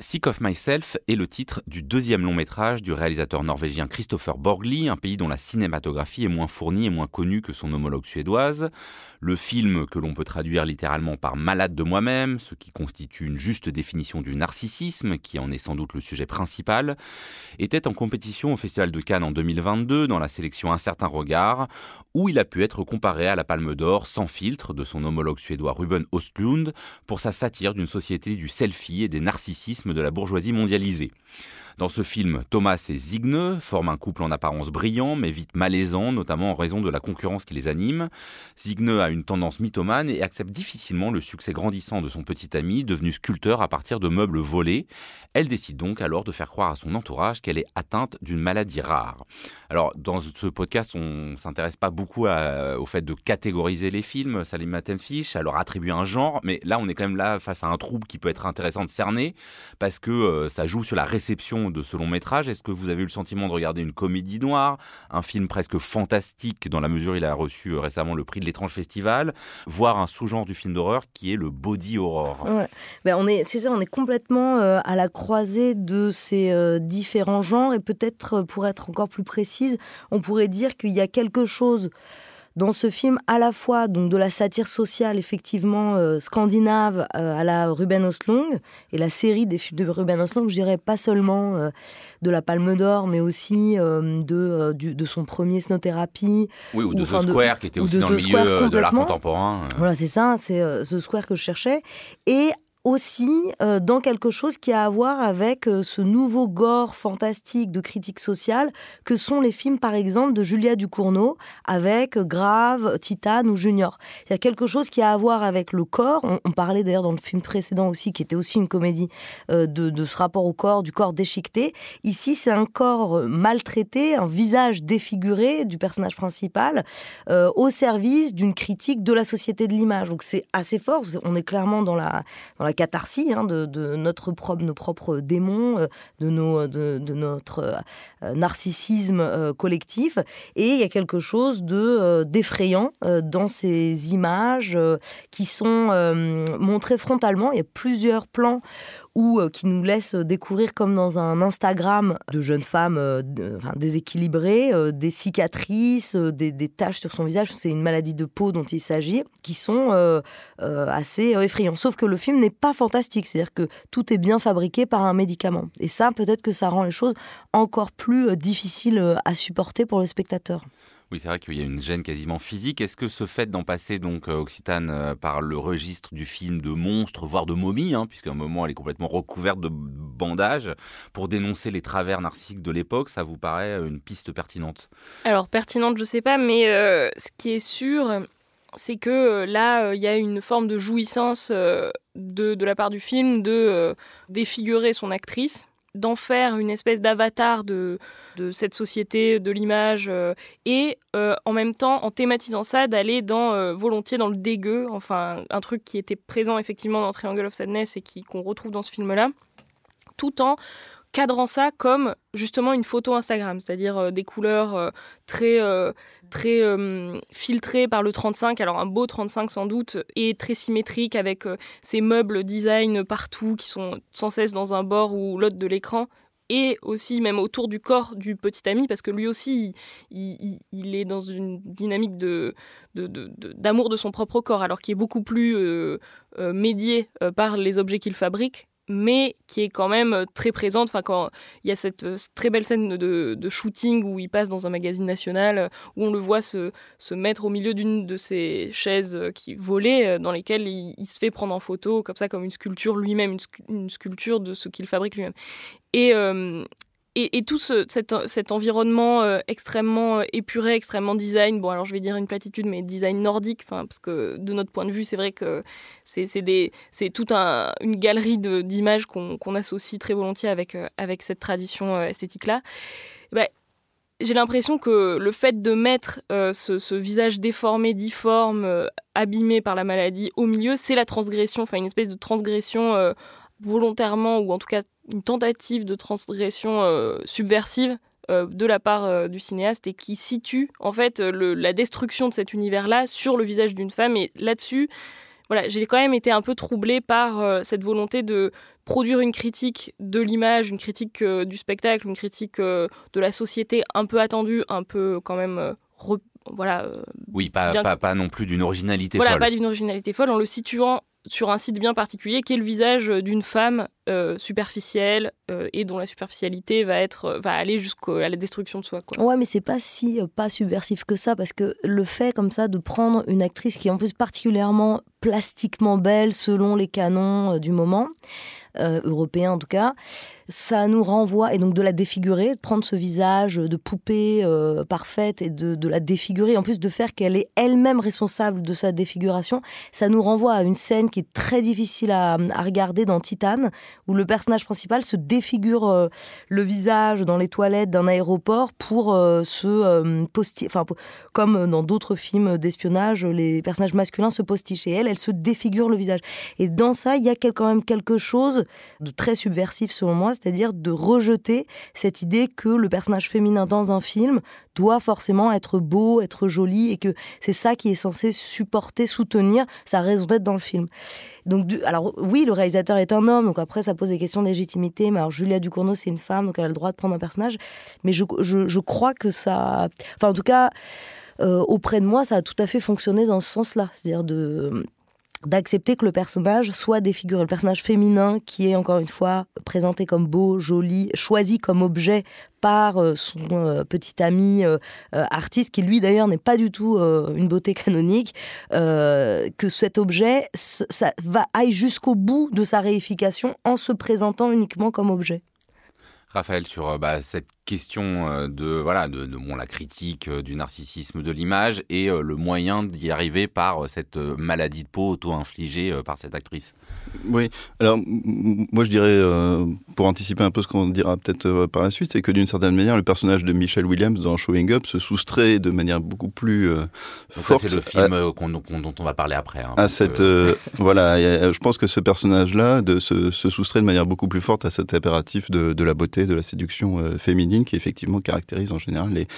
Sick of Myself est le titre du deuxième long métrage du réalisateur norvégien Christopher Borgli, un pays dont la cinématographie est moins fournie et moins connue que son homologue suédoise. Le film, que l'on peut traduire littéralement par Malade de moi-même, ce qui constitue une juste définition du narcissisme, qui en est sans doute le sujet principal, était en compétition au Festival de Cannes en 2022 dans la sélection Un certain regard, où il a pu être comparé à la Palme d'Or sans filtre de son homologue suédois Ruben Ostlund pour sa satire d'une société du selfie et des narcissismes de la bourgeoisie mondialisée. Dans ce film, Thomas et Zigne forment un couple en apparence brillant, mais vite malaisant, notamment en raison de la concurrence qui les anime. Zigne a une tendance mythomane et accepte difficilement le succès grandissant de son petit ami, devenu sculpteur à partir de meubles volés. Elle décide donc alors de faire croire à son entourage qu'elle est atteinte d'une maladie rare. Alors, dans ce podcast, on s'intéresse pas beaucoup au fait de catégoriser les films, Salim Matenfish, à leur attribuer un genre, mais là, on est quand même là face à un trouble qui peut être intéressant de cerner, parce que euh, ça joue sur la réception de ce long métrage. Est-ce que vous avez eu le sentiment de regarder une comédie noire, un film presque fantastique dans la mesure où il a reçu euh, récemment le prix de l'étrange festival, voire un sous-genre du film d'horreur qui est le body horror ben on est, c'est ça, on est complètement euh, à la croisée de ces euh, différents genres. Et peut-être pour être encore plus précise, on pourrait dire qu'il y a quelque chose dans ce film à la fois donc de la satire sociale effectivement euh, scandinave euh, à la Ruben Östlund et la série des films de Ruben Östlund, je dirais pas seulement euh, de la Palme d'Or, mais aussi de, de son premier Snow Therapy. Oui, ou de The Square, qui était aussi dans le milieu de l'art contemporain. Voilà, c'est ça, c'est The Square que je cherchais. Et aussi euh, dans quelque chose qui a à voir avec euh, ce nouveau gore fantastique de critique sociale que sont les films par exemple de Julia Ducournau avec Grave, Titane ou Junior. Il y a quelque chose qui a à voir avec le corps. On, parlait d'ailleurs dans le film précédent aussi, qui était aussi une comédie euh, de, de, ce rapport au corps, du corps déchiqueté. Ici, c'est un corps maltraité, un visage défiguré du personnage principal au service d'une critique de la société de l'image. Donc c'est assez fort. On est clairement dans la, dans la catharsis hein, de, notre propre, nos propres démons, euh, de, nos, de, notre euh, narcissisme euh, collectif. Et il y a quelque chose de d'effrayant dans ces images qui sont montrées frontalement. Il y a plusieurs plans ou euh, qui nous laisse découvrir comme dans un Instagram de jeunes femmes euh, déséquilibrées, euh, des cicatrices, des, des, taches sur son visage, c'est une maladie de peau dont il s'agit, qui sont assez effrayants. Sauf que le film n'est pas fantastique, c'est-à-dire que tout est bien fabriqué par un médicament. Et ça, peut-être que ça rend les choses encore plus difficiles à supporter pour le spectateur. Oui, c'est vrai qu'il y a une gêne quasiment physique. Est-ce que ce fait d'en passer donc euh, Occitane euh, par le registre du film de monstre, voire de momie, hein, puisqu'à un moment elle est complètement recouverte de bandages, pour dénoncer les travers narcissiques de l'époque, ça vous paraît une piste pertinente? Alors pertinente, je sais pas, mais euh, ce qui est sûr, c'est que là, il y a une forme de jouissance de, la part du film de défigurer son actrice d'en faire une espèce d'avatar de, de cette société, de l'image, euh, et euh, en même temps, en thématisant ça, d'aller dans euh, volontiers dans le dégueu, enfin un truc qui était présent effectivement dans Triangle of Sadness et qui qu'on retrouve dans ce film-là, tout en cadrant ça comme justement une photo Instagram, c'est-à-dire euh, des couleurs euh, très, euh, très filtrées par le 35, alors un beau 35 sans doute, et très symétrique avec ces meubles design partout qui sont sans cesse dans un bord ou l'autre de l'écran. Et aussi même autour du corps du petit ami, parce que lui aussi, il, est dans une dynamique de, d'amour de, son propre corps, alors qu'il est beaucoup plus médié par les objets qu'il fabrique mais qui est quand même euh, très présente. Enfin, quand il y a cette, euh, très belle scène de, shooting où il passe dans un magazine national, euh, où on le voit se, mettre au milieu d'une de ces chaises qui volaient, dans lesquelles il, se fait prendre en photo, comme ça, comme une sculpture lui-même, une, sculpture de ce qu'il fabrique lui-même. Et, et, tout cet, environnement euh, extrêmement euh, épuré, extrêmement design, bon alors je vais dire une platitude, mais design nordique, parce que de notre point de vue, c'est vrai que c'est toute un, une galerie d'images qu'on associe très volontiers avec, euh, avec cette tradition esthétique-là. Bah, j'ai l'impression que le fait de mettre ce, visage déformé, difforme, abîmé par la maladie au milieu, c'est la transgression, enfin une espèce de transgression volontairement ou en tout cas une tentative de transgression euh, subversive de la part du cinéaste et qui situe en fait la destruction de cet univers-là sur le visage d'une femme. Et là-dessus, voilà, j'ai quand même été un peu troublée par cette volonté de produire une critique de l'image, une critique du spectacle, une critique de la société un peu attendue, un peu quand même voilà. oui, pas, pas, non plus d'une originalité folle. Voilà, pas d'une originalité folle, en le situant sur un site bien particulier qui est le visage d'une femme euh, superficielle euh, et dont la superficialité va être euh, va aller jusqu'à la destruction de soi. Quoi. Ouais, mais c'est pas si pas subversif que ça parce que le fait comme ça de prendre une actrice qui est en plus particulièrement plastiquement belle selon les canons du moment européen en tout cas ça nous renvoie, et donc de la défigurer, de prendre ce visage de poupée euh, parfaite et de, de, la défigurer, en plus de faire qu'elle est elle-même responsable de sa défiguration, ça nous renvoie à une scène qui est très difficile à, à regarder dans Titane, où le personnage principal se défigure euh, le visage dans les toilettes d'un aéroport pour euh, se posticher, enfin, comme dans d'autres films d'espionnage, les personnages masculins se postichent, et elle, elle se défigure le visage. Et dans ça, il y a quand même quelque chose de très subversif selon moi, c'est-à-dire de rejeter cette idée que le personnage féminin dans un film doit forcément être beau, être joli, et que c'est ça qui est censé supporter, soutenir sa raison d'être dans le film. Donc, alors oui, le réalisateur est un homme, donc après ça pose des questions de légitimité, mais alors Julia Ducournau c'est une femme, donc elle a le droit de prendre un personnage, mais je, crois que ça... Enfin en tout cas... Euh, auprès de moi, ça a tout à fait fonctionné dans ce sens-là. C'est-à-dire de, d'accepter que le personnage soit défiguré. Le personnage féminin qui est encore une fois présenté comme beau, joli, choisi comme objet par euh, son euh, petit ami euh, artiste, qui lui d'ailleurs n'est pas du tout une beauté canonique, que cet objet ça va aille jusqu'au bout de sa réification en se présentant uniquement comme objet. Raphaël, sur bah, cette question euh, de voilà de, bon la critique euh, du narcissisme de l'image et euh, le moyen d'y arriver par cette maladie de peau auto-infligée par cette actrice. Oui, alors moi je dirais pour anticiper un peu ce qu'on dira peut-être par la suite, c'est que d'une certaine manière le personnage de Michelle Williams dans Showing Up se soustrait de manière beaucoup plus forte. C'est le film dont on va parler après. Hein, à cette voilà, je pense que ce personnage-là se, se, soustrait de manière beaucoup plus forte à cet impératif de, de la beauté, de la séduction féminine qui effectivement caractérise en général les,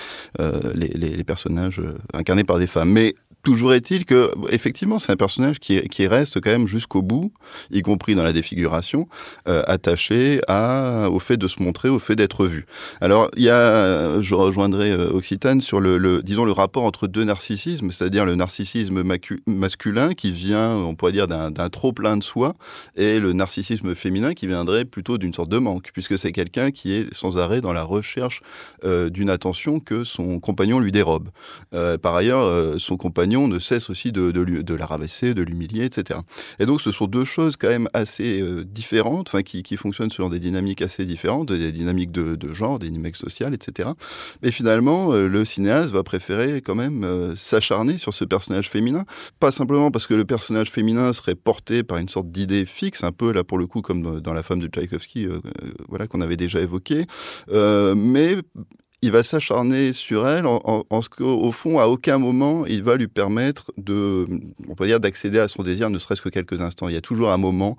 euh, les, personnages euh, incarnés par des femmes. Mais Toujours est-il que, effectivement, c'est un personnage qui, qui, reste quand même jusqu'au bout, y compris dans la défiguration, euh, attaché au fait de se montrer, au fait d'être vu. Alors, il y a, je rejoindrai Occitane sur le, disons, le rapport entre deux narcissismes, c'est-à-dire le narcissisme masculin qui vient, on pourrait dire, d'un trop plein de soi, et le narcissisme féminin qui viendrait plutôt d'une sorte de manque, puisque c'est quelqu'un qui est sans arrêt dans la recherche euh, d'une attention que son compagnon lui dérobe. Euh, par ailleurs, euh, son compagnon ne cesse aussi de, la rabaisser, de l'humilier, etc. Et donc ce sont deux choses quand même assez euh, différentes, enfin qui, fonctionnent sur des dynamiques assez différentes, des dynamiques de, genre, des dynamiques sociales, etc. Mais finalement, euh, le cinéaste va préférer quand même euh, s'acharner sur ce personnage féminin, pas simplement parce que le personnage féminin serait porté par une sorte d'idée fixe, un peu là pour le coup comme dans La femme de Tchaïkovski, voilà qu'on avait déjà évoqué, mais il va s'acharner sur elle en, ce qu'au fond, à aucun moment, il va lui permettre de, on peut dire, d'accéder à son désir, ne serait-ce que quelques instants. Il y a toujours un moment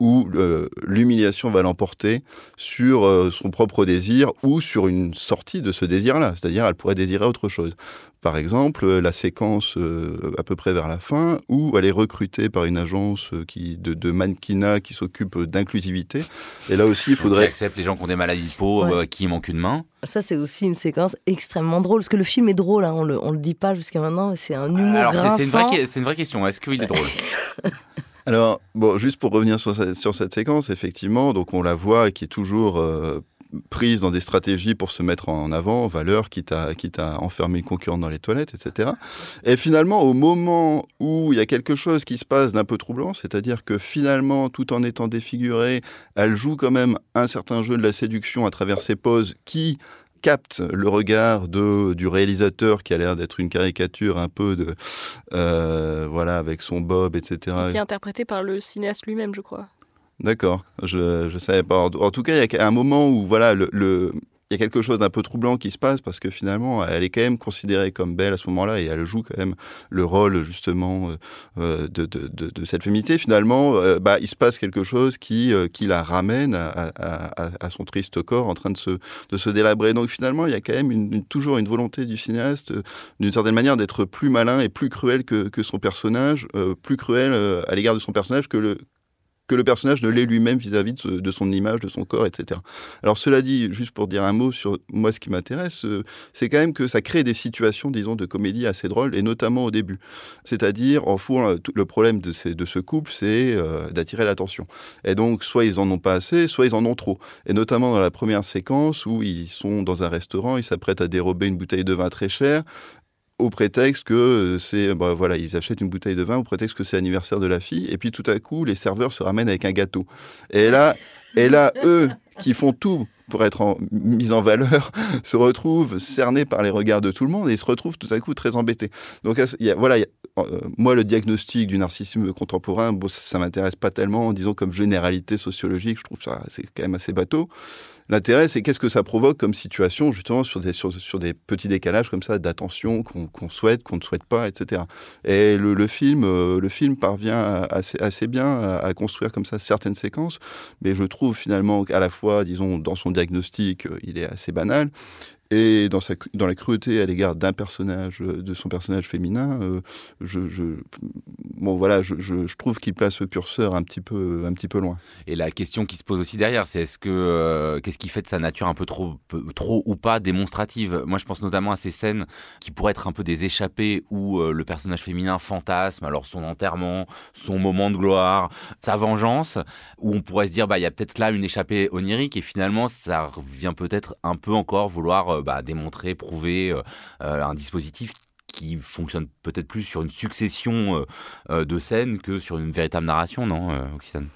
où euh, l'humiliation va l'emporter sur euh, son propre désir ou sur une sortie de ce désir-là. C'est-à-dire, elle pourrait désirer autre chose. Par exemple, euh, la séquence à peu près vers la fin où elle est recrutée par une agence qui, de, de mannequinat qui s'occupe d'inclusivité. Et là aussi, il faudrait... Qui accepte les gens qui ont des maladies de peau, qui manquent une main. Ça, c'est aussi une séquence extrêmement drôle, parce que le film est drôle, hein, on le, on le dit pas jusqu'à maintenant, c'est un humour Alors, c'est une, une, vraie question, est-ce qu'il est drôle? Alors, bon, juste pour revenir sur, sur, cette séquence, effectivement, donc on la voit qui est toujours euh, prise dans des stratégies pour se mettre en avant, valeur, quitte à, quitte à enfermer une concurrente dans les toilettes, etc. Et finalement, au moment où il y a quelque chose qui se passe d'un peu troublant, c'est-à-dire que finalement, tout en étant défigurée, elle joue quand même un certain jeu de la séduction à travers ses poses qui capte le regard de, du réalisateur qui a l'air d'être une caricature un peu de euh, voilà avec son bob etc qui est interprété par le cinéaste lui-même je crois. D'accord je je savais pas. En tout cas il y a un moment où voilà le, il y a quelque chose d'un peu troublant qui se passe parce que finalement, elle est quand même considérée comme belle à ce moment-là et elle joue quand même le rôle justement euh, de, de, cette féminité. Finalement, euh, bah, il se passe quelque chose qui, euh, qui la ramène à, son triste corps en train de se, de se délabrer. Donc finalement, il y a quand même une, toujours une volonté du cinéaste, d'une certaine manière, d'être plus malin et plus cruel que, que son personnage, plus cruel à l'égard de son personnage que le que le personnage ne l'est lui-même vis-à-vis de, son image, de son corps, etc. Alors cela dit, juste pour dire un mot sur moi, ce qui m'intéresse, euh, c'est quand même que ça crée des situations, disons, de comédie assez drôles, et notamment au début. C'est-à-dire, en fond, le problème de, ce couple, c'est euh, d'attirer l'attention. Et donc, soit ils en ont pas assez, soit ils en ont trop. Et notamment dans la première séquence où ils sont dans un restaurant, ils s'apprêtent à dérober une bouteille de vin très chère, au prétexte que euh, c'est bah, voilà ils achètent une bouteille de vin au prétexte que c'est l'anniversaire de la fille et puis tout à coup les serveurs se ramènent avec un gâteau. Et là et là eux qui font tout pour être en, mis en valeur se retrouvent cernés par les regards de tout le monde et se retrouvent tout à coup très embêtés. Donc y a, voilà euh, moi le diagnostic du narcissisme contemporain bon, ça, ça m'intéresse pas tellement disons comme généralité sociologique je trouve ça c'est quand même assez bateau L'intérêt, c'est qu'est-ce que ça provoque comme situation, justement, sur des, sur, des petits décalages comme ça d'attention qu'on souhaite, qu'on ne souhaite pas, etc. Et le, film, euh, le film parvient assez, assez bien à, à, construire comme ça certaines séquences, mais je trouve finalement qu'à la fois, disons, dans son diagnostic, euh, il est assez banal, et dans, la cruauté à l'égard d'un personnage, euh, de son personnage féminin, euh, je, bon, voilà, je, trouve qu'il place le curseur un petit, peu, loin. Et la question qui se pose aussi derrière, c'est est-ce que euh, qu'est-ce qui fait de sa nature un peu trop, trop ou pas démonstrative? Moi, je pense notamment à ces scènes qui pourraient être un peu des échappées où le personnage féminin fantasme, alors son enterrement, son moment de gloire, sa vengeance, où on pourrait se dire, bah, il y a peut-être là une échappée onirique, et finalement, ça revient peut-être un peu encore vouloir euh, bah, démontrer, prouver euh, euh, un dispositif qui fonctionne peut-être plus sur une succession de scènes que sur une véritable narration, non, Occitane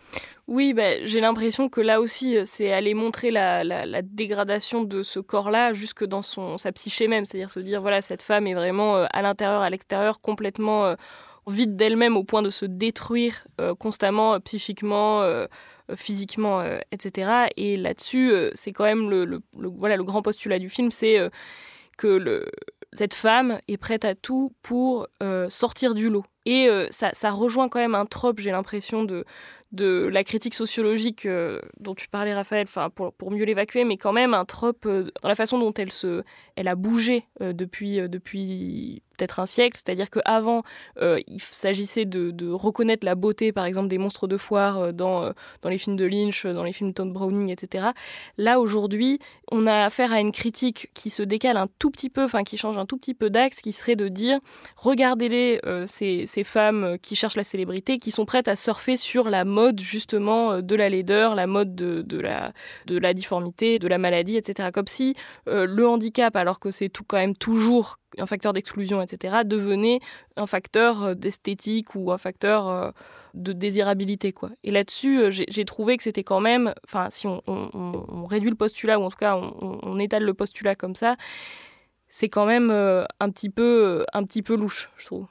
oui, bah, j'ai l'impression que là aussi, c'est aller montrer la, dégradation de ce corps-là jusque dans son, sa psyché même. C'est-à-dire se dire, voilà, cette femme est vraiment à l'intérieur, à l'extérieur, complètement vide d'elle-même au point de se détruire constamment, psychiquement, physiquement, etc. Et là-dessus, c'est quand même le, voilà, le grand postulat du film, c'est que cette femme est prête à tout pour euh, sortir du lot. Et euh, ça, rejoint quand même un trope, j'ai l'impression, de, la critique sociologique euh, dont tu parlais, Raphaël, pour, mieux l'évacuer, mais quand même un trope euh, dans la façon dont elle, a bougé depuis, peut-être un siècle. C'est-à-dire qu'avant, il s'agissait de, reconnaître la beauté, par exemple, des monstres de foire dans, les films de Lynch, dans les films de Todd Browning, etc. Là, aujourd'hui, on a affaire à une critique qui se décale un tout petit peu, enfin, qui change un tout petit peu d'axe, qui serait de dire regardez-les, ces, ces femmes qui cherchent la célébrité, qui sont prêtes à surfer sur la mode justement euh, de la laideur, la mode de, la, de la difformité, de la maladie, etc. Comme si euh, le handicap, alors que c'est tout quand même toujours un facteur d'exclusion, etc., devenait un facteur euh, d'esthétique ou un facteur euh, de désirabilité. Quoi. Et là-dessus, euh, j'ai trouvé que c'était quand même, enfin, si on, réduit le postulat, ou en tout cas on, on étale le postulat comme ça, c'est quand même euh, un, petit peu, un petit peu louche, je trouve.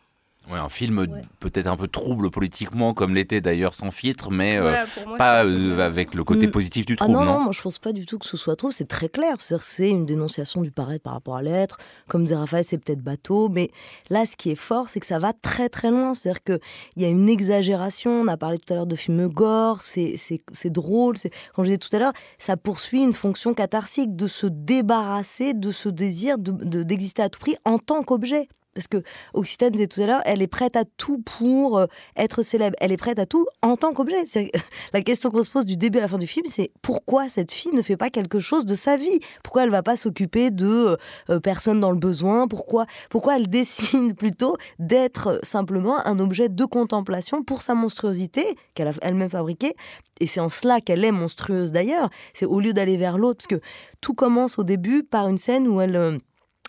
Ouais, un film ouais. peut-être un peu trouble politiquement, comme l'était d'ailleurs sans filtre, mais voilà, euh, moi, pas euh, avec le côté mmh. positif du trouble. Ah non, non, non, moi je pense pas du tout que ce soit trouble, c'est très clair. C'est une dénonciation du paraître par rapport à l'être. Comme disait Raphaël, c'est peut-être bateau, mais là ce qui est fort, c'est que ça va très très loin. C'est-à-dire qu'il y a une exagération. On a parlé tout à l'heure de films gore, c'est drôle. Comme je disais tout à l'heure, ça poursuit une fonction catharsique de se débarrasser de ce désir d'exister de, de, à tout prix en tant qu'objet parce que Occitane disait tout à l'heure, elle est prête à tout pour euh, être célèbre. Elle est prête à tout en tant qu'objet. La question qu'on se pose du début à la fin du film, c'est pourquoi cette fille ne fait pas quelque chose de sa vie? Pourquoi elle va pas s'occuper de euh, personnes dans le besoin? Pourquoi, pourquoi elle décide plutôt d'être simplement un objet de contemplation pour sa monstruosité qu'elle a elle-même fabriquée? Et c'est en cela qu'elle est monstrueuse d'ailleurs. C'est au lieu d'aller vers l'autre, parce que tout commence au début par une scène où elle... Euh,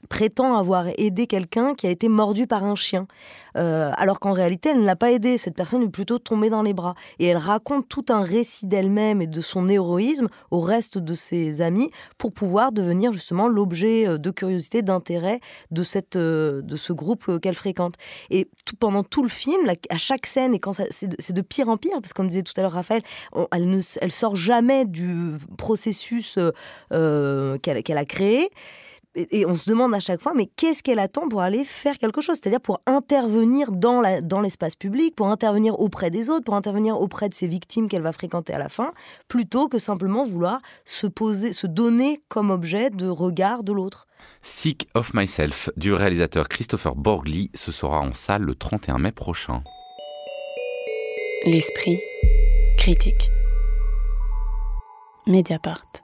prétend avoir aidé quelqu'un qui a été mordu par un chien. Euh, alors qu'en réalité, elle ne l'a pas aidé. Cette personne est plutôt tombée dans les bras. Et elle raconte tout un récit d'elle-même et de son héroïsme au reste de ses amis pour pouvoir devenir justement l'objet euh, de curiosité, d'intérêt de, euh, de ce groupe qu'elle fréquente. Et pendant tout le film, à chaque scène, et quand c'est de, de, pire en pire, parce que comme disait tout à l'heure Raphaël, elle ne elle sort jamais du processus qu'elle a créé et on se demande à chaque fois, mais qu'est-ce qu'elle attend pour aller faire quelque chose? C'est-à-dire pour intervenir dans, la, dans l'espace public, pour intervenir auprès des autres, pour intervenir auprès de ses victimes qu'elle va fréquenter à la fin, plutôt que simplement vouloir se poser, se donner comme objet de regard de l'autre. Sick of Myself du réalisateur Christopher Borgli, ce sera en salle le 31 mai prochain. L'esprit critique. Mediapart.